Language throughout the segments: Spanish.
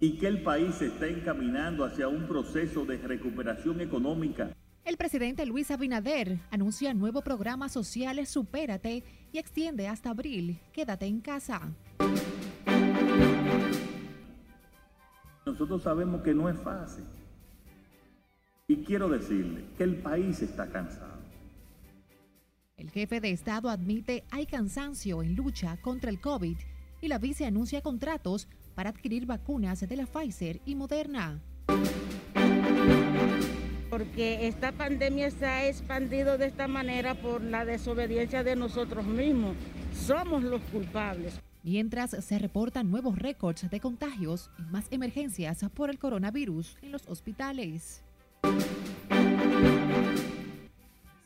y que el país se está encaminando hacia un proceso de recuperación económica. El presidente Luis Abinader anuncia nuevo programa social Supérate y extiende hasta abril Quédate en casa. Nosotros sabemos que no es fácil. Y quiero decirle que el país está cansado. El jefe de Estado admite hay cansancio en lucha contra el COVID y la vice anuncia contratos para adquirir vacunas de la Pfizer y Moderna. Porque esta pandemia se ha expandido de esta manera por la desobediencia de nosotros mismos. Somos los culpables. Mientras se reportan nuevos récords de contagios y más emergencias por el coronavirus en los hospitales.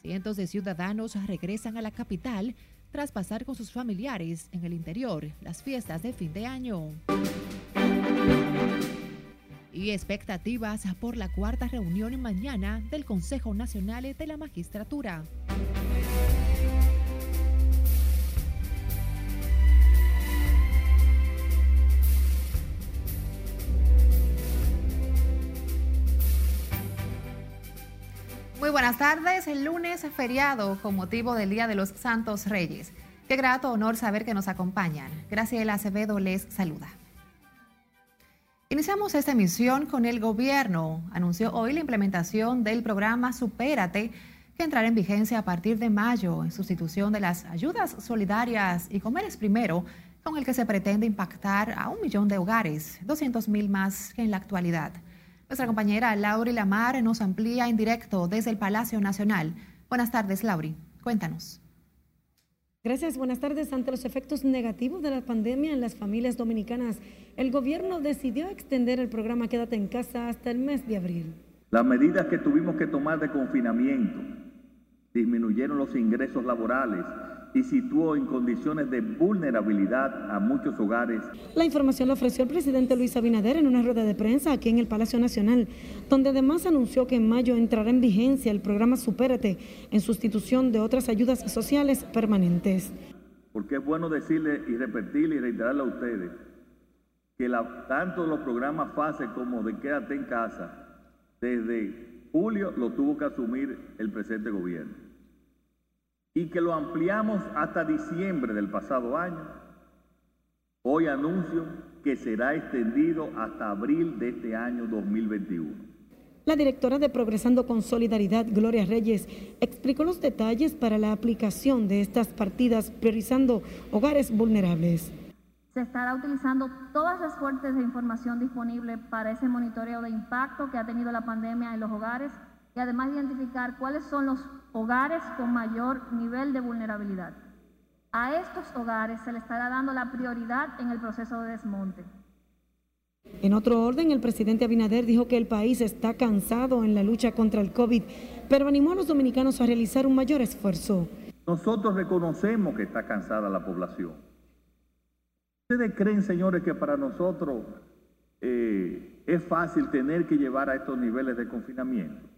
Cientos de ciudadanos regresan a la capital tras pasar con sus familiares en el interior las fiestas de fin de año. Y expectativas por la cuarta reunión mañana del Consejo Nacional de la Magistratura. Buenas tardes. El lunes feriado con motivo del Día de los Santos Reyes. Qué grato honor saber que nos acompañan. Graciela Acevedo les saluda. Iniciamos esta emisión con el gobierno. Anunció hoy la implementación del programa Supérate, que entrará en vigencia a partir de mayo en sustitución de las ayudas solidarias y Comeres Primero, con el que se pretende impactar a un millón de hogares, 200 mil más que en la actualidad. Nuestra compañera Lauri Lamar nos amplía en directo desde el Palacio Nacional. Buenas tardes, Lauri. Cuéntanos. Gracias, buenas tardes. Ante los efectos negativos de la pandemia en las familias dominicanas, el gobierno decidió extender el programa Quédate en casa hasta el mes de abril. Las medidas que tuvimos que tomar de confinamiento disminuyeron los ingresos laborales, y situó en condiciones de vulnerabilidad a muchos hogares. La información la ofreció el presidente Luis Abinader en una rueda de prensa aquí en el Palacio Nacional, donde además anunció que en mayo entrará en vigencia el programa Supérate en sustitución de otras ayudas sociales permanentes. Porque es bueno decirle y repetirle y reiterarle a ustedes que tanto los programas FASE como de Quédate en casa, desde julio lo tuvo que asumir el presente gobierno y que lo ampliamos hasta diciembre del pasado año, hoy anuncio que será extendido hasta abril de este año 2021. La directora de Progresando con Solidaridad, Gloria Reyes, explicó los detalles para la aplicación de estas partidas priorizando hogares vulnerables. Se estará utilizando todas las fuentes de información disponibles para ese monitoreo de impacto que ha tenido la pandemia en los hogares y además identificar cuáles son los hogares con mayor nivel de vulnerabilidad. A estos hogares se le estará dando la prioridad en el proceso de desmonte. En otro orden, el presidente Abinader dijo que el país está cansado en la lucha contra el COVID, pero animó a los dominicanos a realizar un mayor esfuerzo. Nosotros reconocemos que está cansada la población. ¿Ustedes creen, señores, que para nosotros eh, es fácil tener que llevar a estos niveles de confinamiento?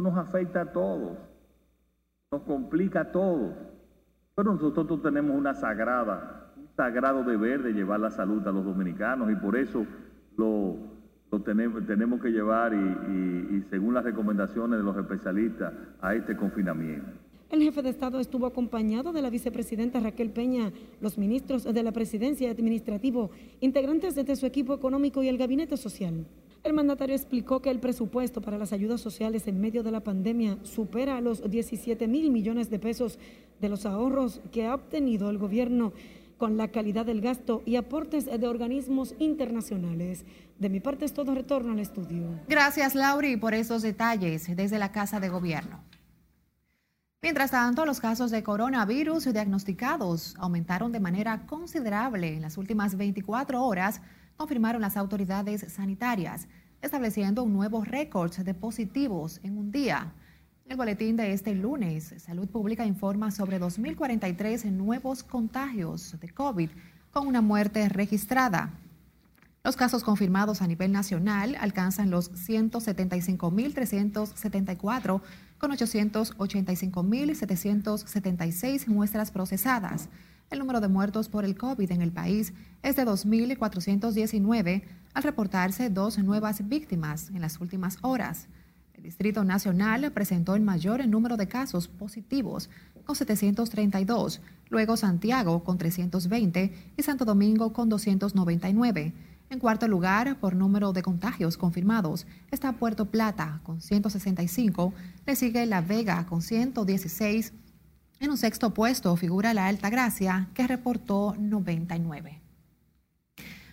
Nos afecta a todos, nos complica a todos. Pero nosotros tenemos una sagrada, un sagrado deber de llevar la salud a los dominicanos y por eso lo, tenemos, tenemos, que llevar y, y según las recomendaciones de los especialistas a este confinamiento. El jefe de Estado estuvo acompañado de la vicepresidenta Raquel Peña, los ministros de la presidencia administrativo, integrantes de su equipo económico y el gabinete social. El mandatario explicó que el presupuesto para las ayudas sociales en medio de la pandemia supera los 17 mil millones de pesos de los ahorros que ha obtenido el gobierno con la calidad del gasto y aportes de organismos internacionales. De mi parte es todo retorno al estudio. Gracias, Lauri, por esos detalles desde la Casa de Gobierno. Mientras tanto, los casos de coronavirus diagnosticados aumentaron de manera considerable en las últimas 24 horas confirmaron las autoridades sanitarias, estableciendo un nuevo récord de positivos en un día. En el boletín de este lunes, Salud Pública informa sobre 2.043 nuevos contagios de COVID con una muerte registrada. Los casos confirmados a nivel nacional alcanzan los 175.374 con 885.776 muestras procesadas El número de muertos por el COVID en el país es de 2.419, al reportarse dos nuevas víctimas en las últimas horas. El Distrito Nacional presentó el mayor número de casos positivos, con 732, luego Santiago con 320 y Santo Domingo con 299. En cuarto lugar, por número de contagios confirmados, está Puerto Plata con 165, le sigue La Vega con 116. En un sexto puesto figura La Alta Gracia, que reportó 99.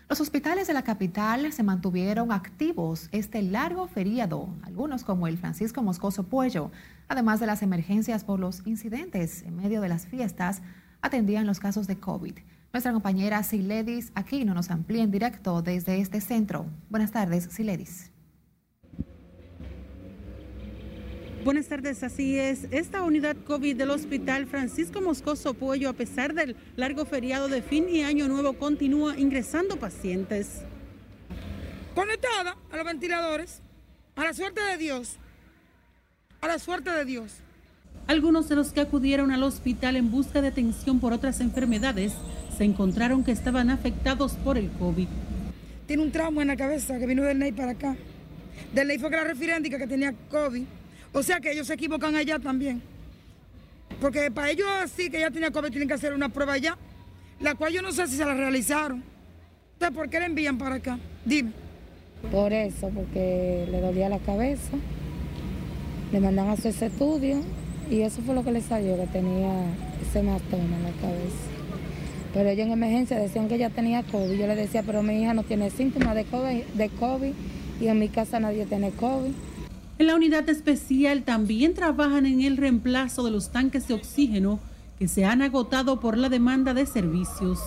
Los hospitales de la capital se mantuvieron activos este largo feriado, algunos como el Francisco Moscoso Puello, además de las emergencias por los incidentes en medio de las fiestas, atendían los casos de COVID. Nuestra compañera Siledis Aquino nos amplía en directo desde este centro. Buenas tardes, Siledis. Buenas tardes, así es. Esta unidad COVID del Hospital Francisco Moscoso Puello, a pesar del largo feriado de fin y año nuevo, continúa ingresando pacientes. Conectada a los ventiladores, a la suerte de Dios, a la suerte de Dios. Algunos de los que acudieron al hospital en busca de atención por otras enfermedades se encontraron que estaban afectados por el COVID. Tiene un trauma en la cabeza que vino del NEI para acá. Del NEI fue que la referéndica que tenía COVID o sea que ellos se equivocan allá también. Porque para ellos así que ya tenía COVID tienen que hacer una prueba allá, la cual yo no sé si se la realizaron. Entonces, ¿por qué le envían para acá? Dime. Por eso, porque le dolía la cabeza. Le mandan a hacer ese estudio y eso fue lo que le salió, que tenía ese hematoma en la cabeza. Pero ellos en emergencia decían que ella tenía COVID. Yo le decía, pero mi hija no tiene síntomas de COVID y en mi casa nadie tiene COVID. En la unidad especial también trabajan en el reemplazo de los tanques de oxígeno que se han agotado por la demanda de servicios.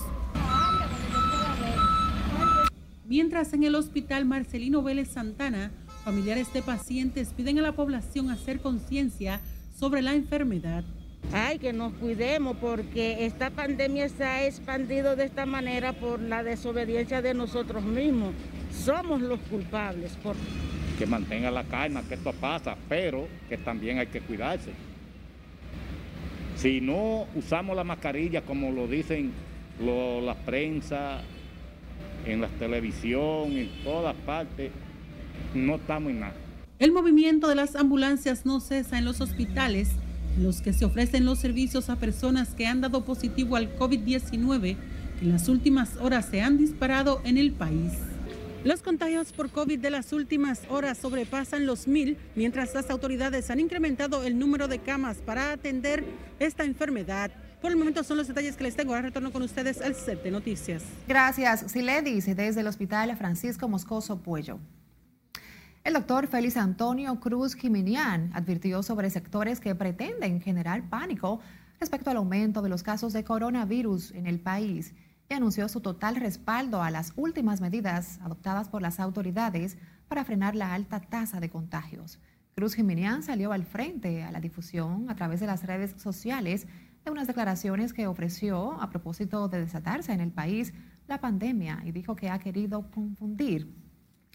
Mientras en el hospital Marcelino Vélez Santana, familiares de pacientes piden a la población hacer conciencia sobre la enfermedad. Ay, que nos cuidemos porque esta pandemia se ha expandido de esta manera por la desobediencia de nosotros mismos. Somos los culpables. Que mantenga la calma, que esto pasa, pero que también hay que cuidarse. Si no usamos la mascarilla como lo dicen la prensa, en la televisión, en todas partes, no estamos en nada. El movimiento de las ambulancias no cesa en los hospitales, en los que se ofrecen los servicios a personas que han dado positivo al COVID-19, que en las últimas horas se han disparado en el país. Los contagios por COVID de las últimas horas sobrepasan los mil, mientras las autoridades han incrementado el número de camas para atender esta enfermedad. Por el momento son los detalles que les tengo. Ahora retorno con ustedes al set noticias. Gracias, dice desde el Hospital Francisco Moscoso Puello. El doctor Félix Antonio Cruz Jiminián advirtió sobre sectores que pretenden generar pánico respecto al aumento de los casos de coronavirus en el país y anunció su total respaldo a las últimas medidas adoptadas por las autoridades para frenar la alta tasa de contagios. Cruz Jiménez salió al frente a la difusión a través de las redes sociales de unas declaraciones que ofreció a propósito de desatarse en el país la pandemia y dijo que ha querido confundir.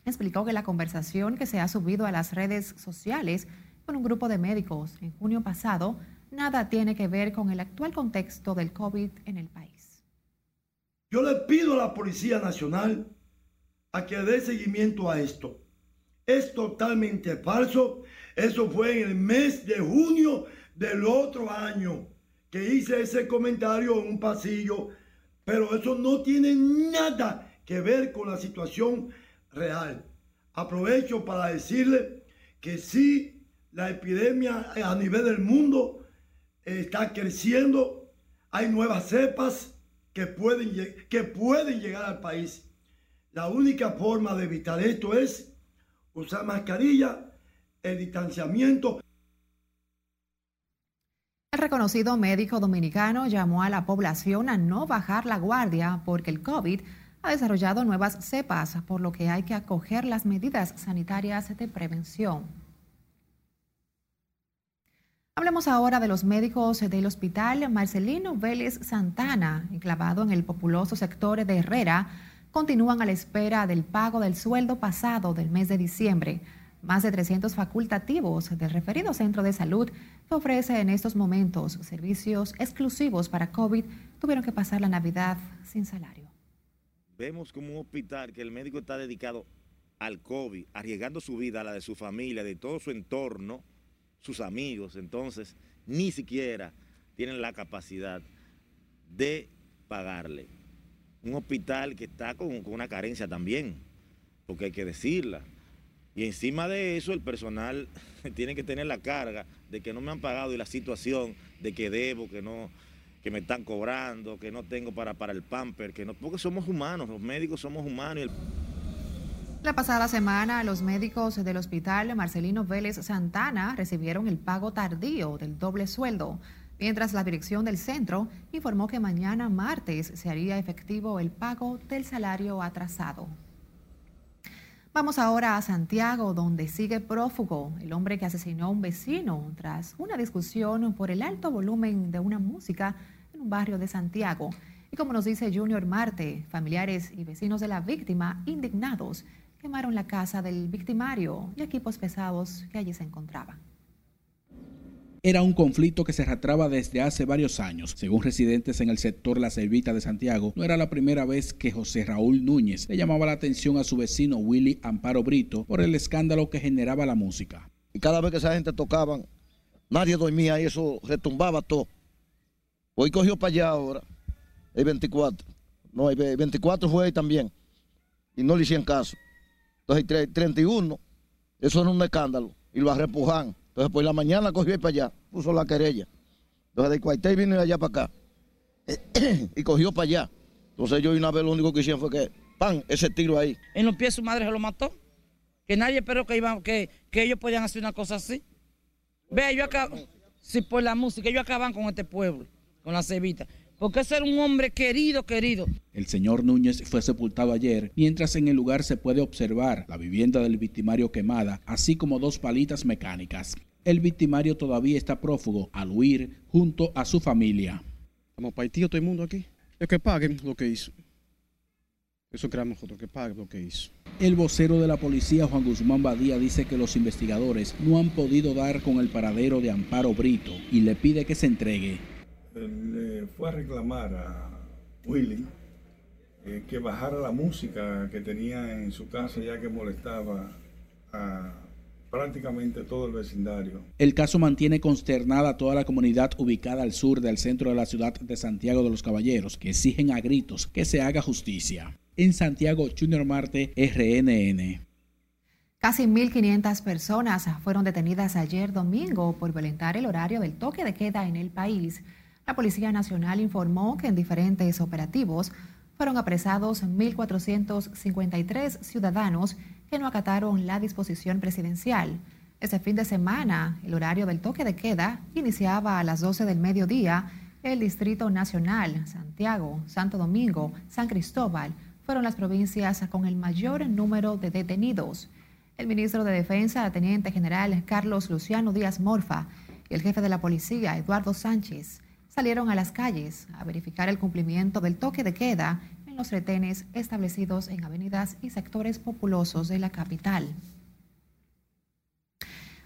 Explicó que la conversación que se ha subido a las redes sociales con un grupo de médicos en junio pasado nada tiene que ver con el actual contexto del COVID en el país. Yo le pido a la Policía Nacional a que dé seguimiento a esto. Es totalmente falso. Eso fue en el mes de junio del otro año que hice ese comentario en un pasillo, pero eso no tiene nada que ver con la situación real. Aprovecho para decirle que sí, la epidemia a nivel del mundo está creciendo, hay nuevas cepas, que pueden, que pueden llegar al país. La única forma de evitar esto es usar mascarilla, el distanciamiento. El reconocido médico dominicano llamó a la población a no bajar la guardia porque el COVID ha desarrollado nuevas cepas, por lo que hay que acoger las medidas sanitarias de prevención. Hablemos ahora de los médicos del hospital Marcelino Vélez Santana, enclavado en el populoso sector de Herrera, continúan a la espera del pago del sueldo pasado del mes de diciembre. Más de 300 facultativos del referido centro de salud que ofrece en estos momentos servicios exclusivos para COVID tuvieron que pasar la Navidad sin salario. Vemos como un hospital que el médico está dedicado al COVID, arriesgando su vida, a la de su familia, de todo su entorno, sus amigos, entonces ni siquiera tienen la capacidad de pagarle. Un hospital que está con, con una carencia también, porque hay que decirla. Y encima de eso el personal tiene que tener la carga de que no me han pagado y la situación de que debo, que no, que me están cobrando, que no tengo para, para el pamper, que no, porque somos humanos, los médicos somos humanos. La pasada semana, los médicos del hospital Marcelino Vélez Santana recibieron el pago tardío del doble sueldo, mientras la dirección del centro informó que mañana martes se haría efectivo el pago del salario atrasado. Vamos ahora a Santiago, donde sigue prófugo el hombre que asesinó a un vecino tras una discusión por el alto volumen de una música en un barrio de Santiago. Y como nos dice Junior Marte, familiares y vecinos de la víctima, indignados, quemaron la casa del victimario y equipos pesados que allí se encontraban era un conflicto que se arrastraba desde hace varios años. Según residentes en el sector La Servita de Santiago, no era la primera vez que José Raúl Núñez le llamaba la atención a su vecino Willy Amparo Brito por el escándalo que generaba la música. Y cada vez que esa gente tocaban, nadie dormía y eso retumbaba todo. Hoy cogió para allá ahora, el 24. No, el 24 fue ahí también. Y no le hicieron caso. Entonces el 31, eso era un escándalo. Y lo repujan. Entonces, por la mañana cogió para allá, puso la querella. Entonces, del cuartel vino de allá para acá. y cogió para allá. Entonces, yo una vez lo único que hicieron fue que, pan, ese tiro ahí. En los pies su madre se lo mató. Que nadie esperó que, iban, que, que ellos podían hacer una cosa así. Vea, yo acá, si por la música, ellos acaban con este pueblo, con la cebita porque es un hombre querido, querido. El señor Núñez fue sepultado ayer, mientras en el lugar se puede observar la vivienda del victimario quemada, así como dos palitas mecánicas. El victimario todavía está prófugo al huir junto a su familia. Estamos partidos todo el mundo aquí. Es que paguen lo que hizo. Eso creamos nosotros, que paguen lo que hizo. El vocero de la policía, Juan Guzmán Badía, dice que los investigadores no han podido dar con el paradero de Amparo Brito y le pide que se entregue le fue a reclamar a Willy eh, que bajara la música que tenía en su casa ya que molestaba a prácticamente todo el vecindario. El caso mantiene consternada a toda la comunidad ubicada al sur del centro de la ciudad de Santiago de los Caballeros, que exigen a gritos que se haga justicia. En Santiago, Junior Marte, RNN. Casi 1.500 personas fueron detenidas ayer domingo por violentar el horario del toque de queda en el país. La Policía Nacional informó que en diferentes operativos fueron apresados 1.453 ciudadanos que no acataron la disposición presidencial. Ese fin de semana, el horario del toque de queda iniciaba a las 12 del mediodía. El Distrito Nacional, Santiago, Santo Domingo, San Cristóbal fueron las provincias con el mayor número de detenidos. El ministro de Defensa, Teniente General Carlos Luciano Díaz Morfa, y el jefe de la policía, Eduardo Sánchez, salieron a las calles a verificar el cumplimiento del toque de queda en los retenes establecidos en avenidas y sectores populosos de la capital.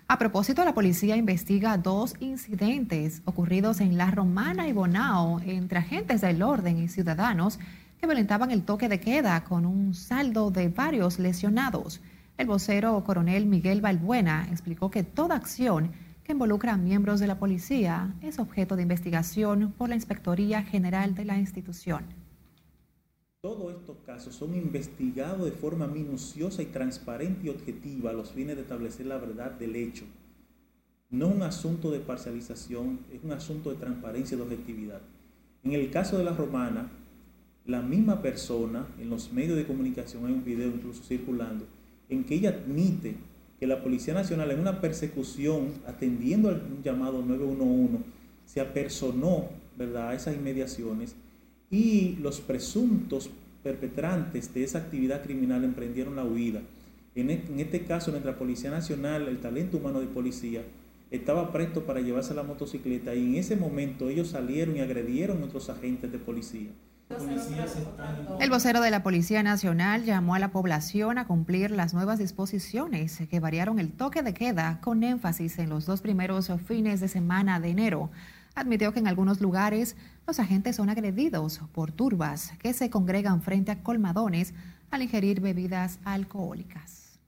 A propósito, la policía investiga dos incidentes ocurridos en La Romana y Bonao entre agentes del orden y ciudadanos que violentaban el toque de queda con un saldo de varios lesionados. El vocero coronel Miguel Balbuena explicó que toda acción involucra a miembros de la policía es objeto de investigación por la Inspectoría General de la institución. Todos estos casos son investigados de forma minuciosa y transparente y objetiva a los fines de establecer la verdad del hecho. No es un asunto de parcialización, es un asunto de transparencia y de objetividad. En el caso de la romana, la misma persona, en los medios de comunicación hay un video incluso circulando, en que ella admite que la Policía Nacional en una persecución, atendiendo al llamado 911, se apersonó ¿verdad? a esas inmediaciones y los presuntos perpetrantes de esa actividad criminal emprendieron la huida. En, e, este caso, nuestra Policía Nacional, el talento humano de policía, estaba presto para llevarse la motocicleta y en ese momento ellos salieron y agredieron a otros agentes de policía. El vocero de la Policía Nacional llamó a la población a cumplir las nuevas disposiciones que variaron el toque de queda con énfasis en los dos primeros fines de semana de enero. Admitió que en algunos lugares los agentes son agredidos por turbas que se congregan frente a colmadones al ingerir bebidas alcohólicas.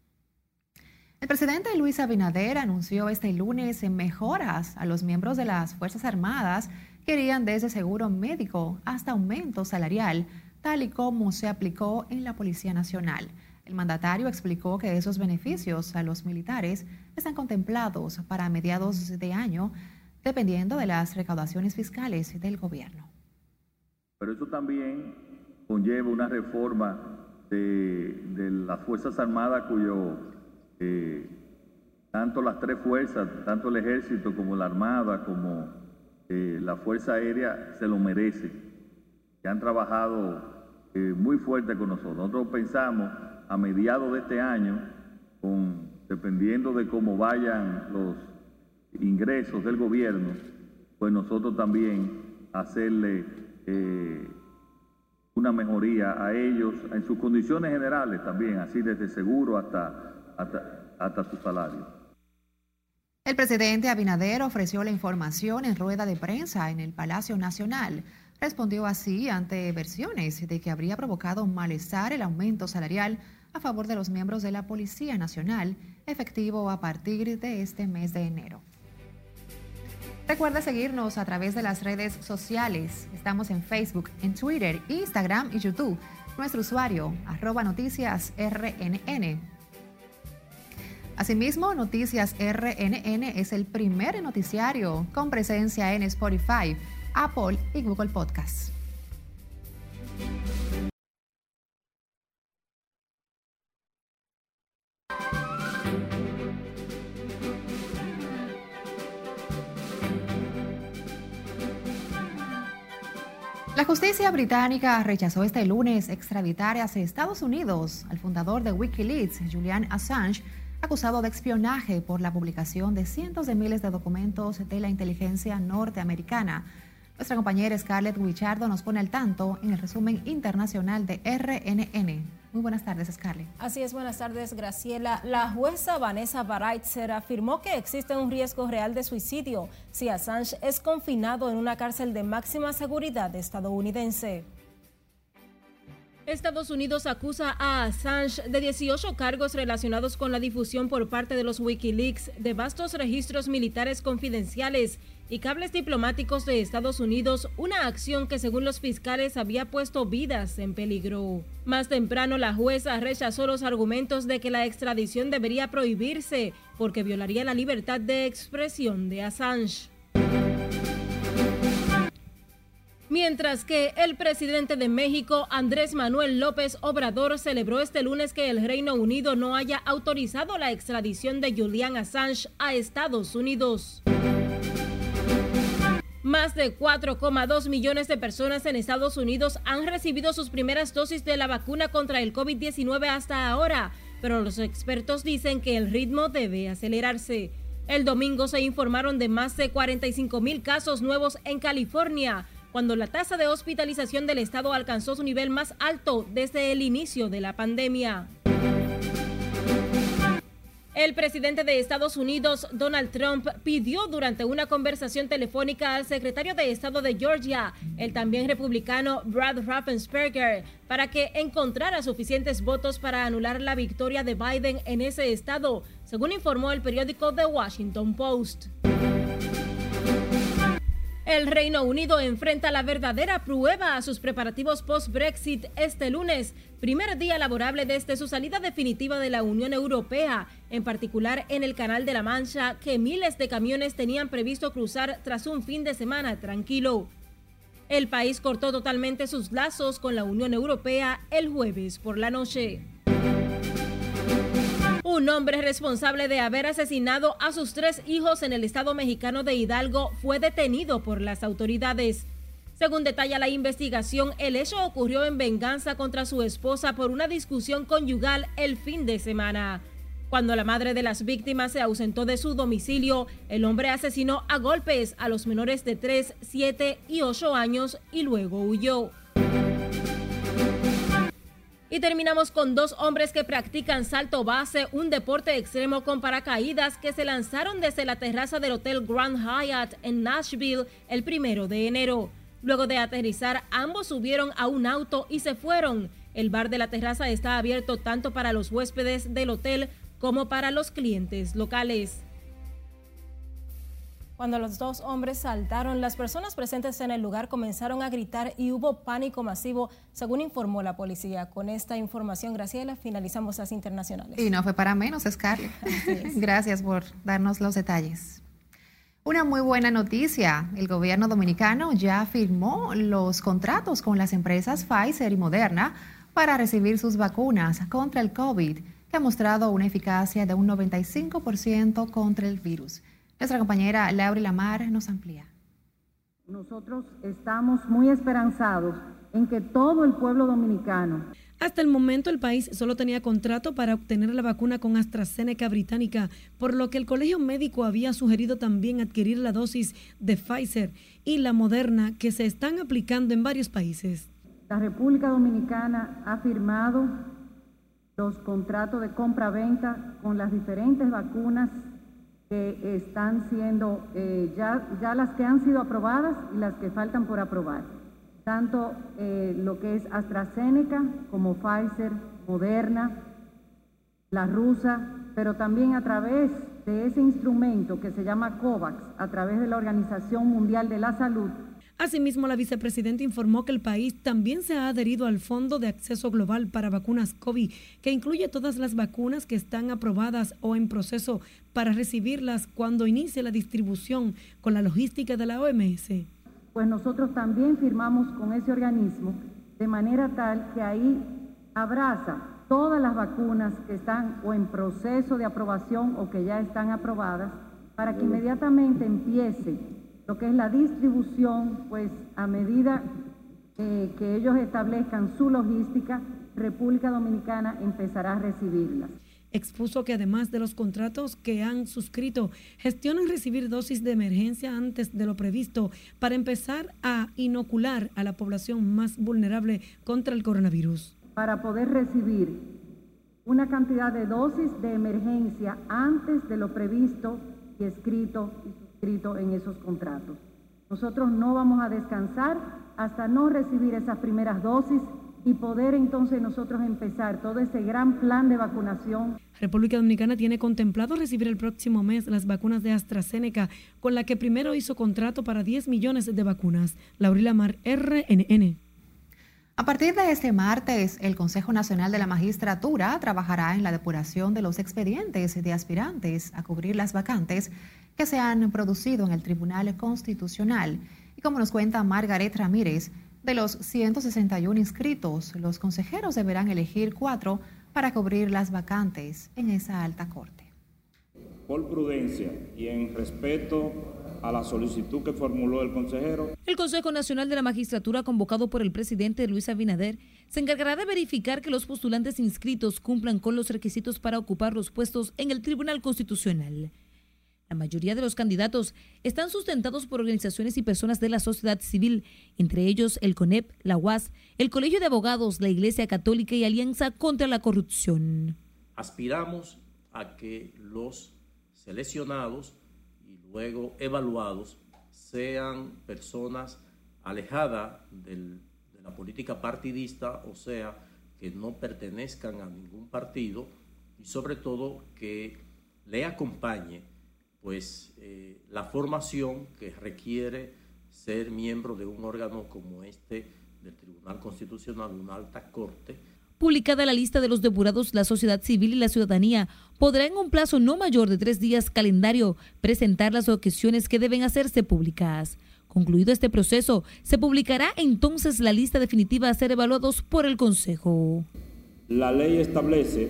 El presidente Luis Abinader anunció este lunes mejoras a los miembros de las Fuerzas Armadas que irían desde seguro médico hasta aumento salarial, tal y como se aplicó en la Policía Nacional. El mandatario explicó que esos beneficios a los militares están contemplados para mediados de año, dependiendo de las recaudaciones fiscales del gobierno. Pero eso también conlleva una reforma de, de las Fuerzas Armadas cuyo eh, tanto las tres fuerzas, tanto el ejército como la Armada, como la Fuerza Aérea, se lo merecen, que han trabajado eh, muy fuerte con nosotros. Nosotros pensamos a mediados de este año, dependiendo de cómo vayan los ingresos del gobierno, pues nosotros también hacerle eh, una mejoría a ellos en sus condiciones generales también, así desde seguro hasta, hasta, hasta su salario. El presidente Abinader ofreció la información en rueda de prensa en el Palacio Nacional. Respondió así ante versiones de que habría provocado malestar el aumento salarial a favor de los miembros de la Policía Nacional, efectivo a partir de este mes de enero. Recuerda seguirnos a través de las redes sociales. Estamos en Facebook, en Twitter, Instagram y YouTube. Nuestro usuario, arroba noticias RNN. Asimismo, Noticias RNN es el primer noticiario con presencia en Spotify, Apple y Google Podcasts. La justicia británica rechazó este lunes extraditar hacia Estados Unidos al fundador de Wikileaks, Julian Assange, acusado de espionaje por la publicación de cientos de miles de documentos de la inteligencia norteamericana. Nuestra compañera Scarlett Wichardo nos pone al tanto en el resumen internacional de RNN. Muy buenas tardes, Scarlett. Así es, buenas tardes, Graciela. La jueza Vanessa Baraitzer afirmó que existe un riesgo real de suicidio si Assange es confinado en una cárcel de máxima seguridad estadounidense. Estados Unidos acusa a Assange de 18 cargos relacionados con la difusión por parte de los Wikileaks de vastos registros militares confidenciales y cables diplomáticos de Estados Unidos, una acción que según los fiscales había puesto vidas en peligro. Más temprano la jueza rechazó los argumentos de que la extradición debería prohibirse porque violaría la libertad de expresión de Assange. Mientras que el presidente de México, Andrés Manuel López Obrador, celebró este lunes que el Reino Unido no haya autorizado la extradición de Julian Assange a Estados Unidos. Más de 4,2 millones de personas en Estados Unidos han recibido sus primeras dosis de la vacuna contra el COVID-19 hasta ahora, pero los expertos dicen que el ritmo debe acelerarse. El domingo se informaron de más de 45 mil casos nuevos en California, cuando la tasa de hospitalización del estado alcanzó su nivel más alto desde el inicio de la pandemia. El presidente de Estados Unidos, Donald Trump, pidió durante una conversación telefónica al secretario de Estado de Georgia, el también republicano Brad Raffensperger, para que encontrara suficientes votos para anular la victoria de Biden en ese estado, según informó el periódico The Washington Post. El Reino Unido enfrenta la verdadera prueba a sus preparativos post-Brexit este lunes, primer día laborable desde su salida definitiva de la Unión Europea, en particular en el Canal de la Mancha, que miles de camiones tenían previsto cruzar tras un fin de semana tranquilo. El país cortó totalmente sus lazos con la Unión Europea el jueves por la noche. Un hombre responsable de haber asesinado a sus tres hijos en el estado mexicano de Hidalgo fue detenido por las autoridades. Según detalla la investigación, el hecho ocurrió en venganza contra su esposa por una discusión conyugal el fin de semana. Cuando la madre de las víctimas se ausentó de su domicilio, el hombre asesinó a golpes a los menores de 3, 7 y 8 años y luego huyó. Y terminamos con dos hombres que practican salto base, un deporte extremo con paracaídas que se lanzaron desde la terraza del Hotel Grand Hyatt en Nashville el primero de enero. Luego de aterrizar, ambos subieron a un auto y se fueron. El bar de la terraza está abierto tanto para los huéspedes del hotel como para los clientes locales. Cuando los dos hombres saltaron, las personas presentes en el lugar comenzaron a gritar y hubo pánico masivo, según informó la policía. Con esta información, Graciela, finalizamos las internacionales. Y no fue para menos, Scarlett. Gracias por darnos los detalles. Una muy buena noticia. El gobierno dominicano ya firmó los contratos con las empresas Pfizer y Moderna para recibir sus vacunas contra el COVID, que ha mostrado una eficacia de un 95% contra el virus. Nuestra compañera Laura Lamar nos amplía. Nosotros estamos muy esperanzados en que todo el pueblo dominicano hasta el momento el país solo tenía contrato para obtener la vacuna con AstraZeneca británica, por lo que el Colegio Médico había sugerido también adquirir la dosis de Pfizer y la Moderna que se están aplicando en varios países. La República Dominicana ha firmado los contratos de compra-venta con las diferentes vacunas que están siendo, eh, ya, ya las que han sido aprobadas y las que faltan por aprobar. Tanto eh, lo que es AstraZeneca como Pfizer, Moderna, la rusa, pero también a través de ese instrumento que se llama COVAX, a través de la Organización Mundial de la Salud, Asimismo, la vicepresidenta informó que el país también se ha adherido al Fondo de Acceso Global para Vacunas COVID, que incluye todas las vacunas que están aprobadas o en proceso para recibirlas cuando inicie la distribución con la logística de la OMS. Pues nosotros también firmamos con ese organismo de manera tal que ahí abraza todas las vacunas que están o en proceso de aprobación o que ya están aprobadas para que inmediatamente empiece lo que es la distribución, pues a medida eh, que ellos establezcan su logística, República Dominicana empezará a recibirlas. Expuso que además de los contratos que han suscrito, gestionan recibir dosis de emergencia antes de lo previsto para empezar a inocular a la población más vulnerable contra el coronavirus. Para poder recibir una cantidad de dosis de emergencia antes de lo previsto y escrito en esos contratos. Nosotros no vamos a descansar hasta no recibir esas primeras dosis y poder entonces nosotros empezar todo ese gran plan de vacunación. República Dominicana tiene contemplado recibir el próximo mes las vacunas de AstraZeneca, con la que primero hizo contrato para 10 millones de vacunas. Laurila Mar, RNN. A partir de este martes, el Consejo Nacional de la Magistratura trabajará en la depuración de los expedientes de aspirantes a cubrir las vacantes que se han producido en el Tribunal Constitucional. Y como nos cuenta Margaret Ramírez, de los 161 inscritos, los consejeros deberán elegir cuatro para cubrir las vacantes en esa alta corte. Por prudencia y en respeto a la solicitud que formuló el consejero. El Consejo Nacional de la Magistratura, convocado por el presidente Luis Abinader, se encargará de verificar que los postulantes inscritos cumplan con los requisitos para ocupar los puestos en el Tribunal Constitucional. La mayoría de los candidatos están sustentados por organizaciones y personas de la sociedad civil, entre ellos el CONEP, la UAS, el Colegio de Abogados, la Iglesia Católica y Alianza contra la Corrupción. Aspiramos a que los seleccionados luego evaluados sean personas alejadas de la política partidista, o sea, que no pertenezcan a ningún partido y sobre todo que le acompañe pues eh, la formación que requiere ser miembro de un órgano como este del Tribunal Constitucional, una alta corte. Publicada la lista de los depurados, la sociedad civil y la ciudadanía podrá en un plazo no mayor de tres días calendario presentar las objeciones que deben hacerse públicas. Concluido este proceso, se publicará entonces la lista definitiva a ser evaluados por el Consejo. La ley establece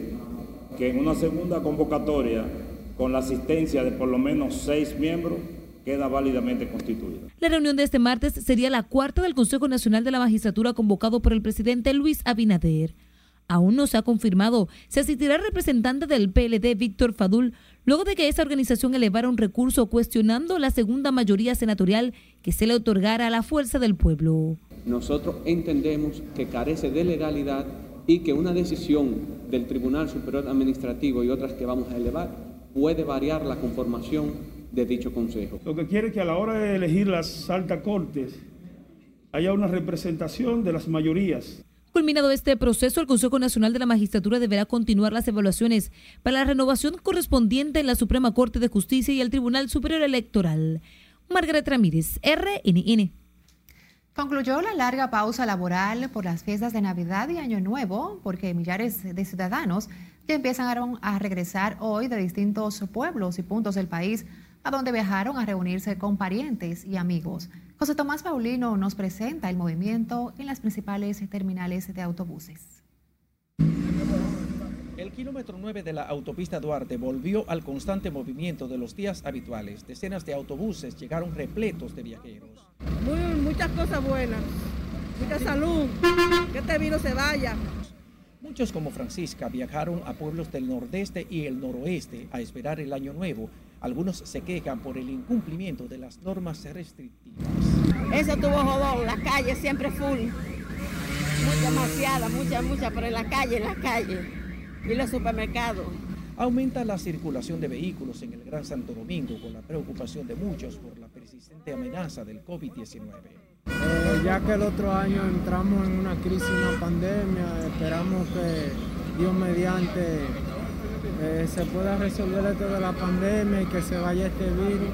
que en una segunda convocatoria con la asistencia de por lo menos seis miembros, queda válidamente constituida. La reunión de este martes sería la cuarta del Consejo Nacional de la Magistratura convocado por el presidente Luis Abinader. Aún no se ha confirmado si asistirá el representante del PLD, Víctor Fadul, luego de que esa organización elevara un recurso cuestionando la segunda mayoría senatorial que se le otorgara a la fuerza del pueblo. nosotros entendemos que carece de legalidad y que una decisión del Tribunal Superior Administrativo y otras que vamos a elevar puede variar la conformación de dicho Consejo. Lo que quiere es que a la hora de elegir las altas cortes haya una representación de las mayorías. Culminado este proceso, el Consejo Nacional de la Magistratura deberá continuar las evaluaciones para la renovación correspondiente en la Suprema Corte de Justicia y el Tribunal Superior Electoral. Margaret Ramírez, RNN. Concluyó la larga pausa laboral por las fiestas de Navidad y Año Nuevo, porque millares de ciudadanos ya empiezan a regresar hoy de distintos pueblos y puntos del país, a donde viajaron a reunirse con parientes y amigos. José Tomás Paulino nos presenta el movimiento en las principales terminales de autobuses. El kilómetro 9 de la autopista Duarte volvió al constante movimiento de los días habituales. Decenas de autobuses llegaron repletos de viajeros. muchas cosas buenas, mucha salud, que este virus se vaya. Muchos como Francisca viajaron a pueblos del nordeste y el noroeste a esperar el año nuevo. Algunos se quejan por el incumplimiento de las normas restrictivas. Eso tuvo jodón, la calle siempre full. Mucha, demasiada, mucha, mucha, pero en la calle, en la calle y los supermercados. Aumenta la circulación de vehículos en el Gran Santo Domingo con la preocupación de muchos por la persistente amenaza del COVID-19. Eh, ya que el otro año entramos en una crisis, una pandemia, esperamos que Dios mediante eh, se pueda resolver esto de la pandemia y que se vaya este virus.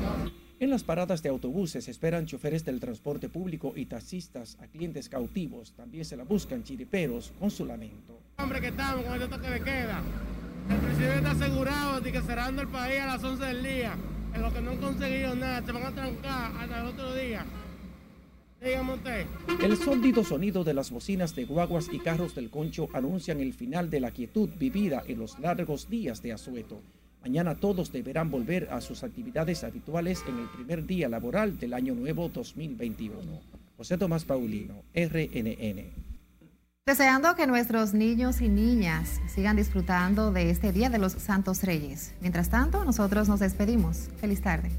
En las paradas de autobuses esperan choferes del transporte público y taxistas a clientes cautivos. También se la buscan chiriperos con su lamento. Hombre, que estamos con este toque de queda. El presidente está asegurado de que cerrando el país a las 11 del día. En lo que no han conseguido nada, se van a trancar hasta el otro día. El sólido sonido de las bocinas de guaguas y carros del concho anuncian el final de la quietud vivida en los largos días de asueto. Mañana todos deberán volver a sus actividades habituales en el primer día laboral del año nuevo 2021. José Tomás Paulino, RNN. Deseando que nuestros niños y niñas sigan disfrutando de este Día de los Santos Reyes. Mientras tanto, nosotros nos despedimos. Feliz tarde.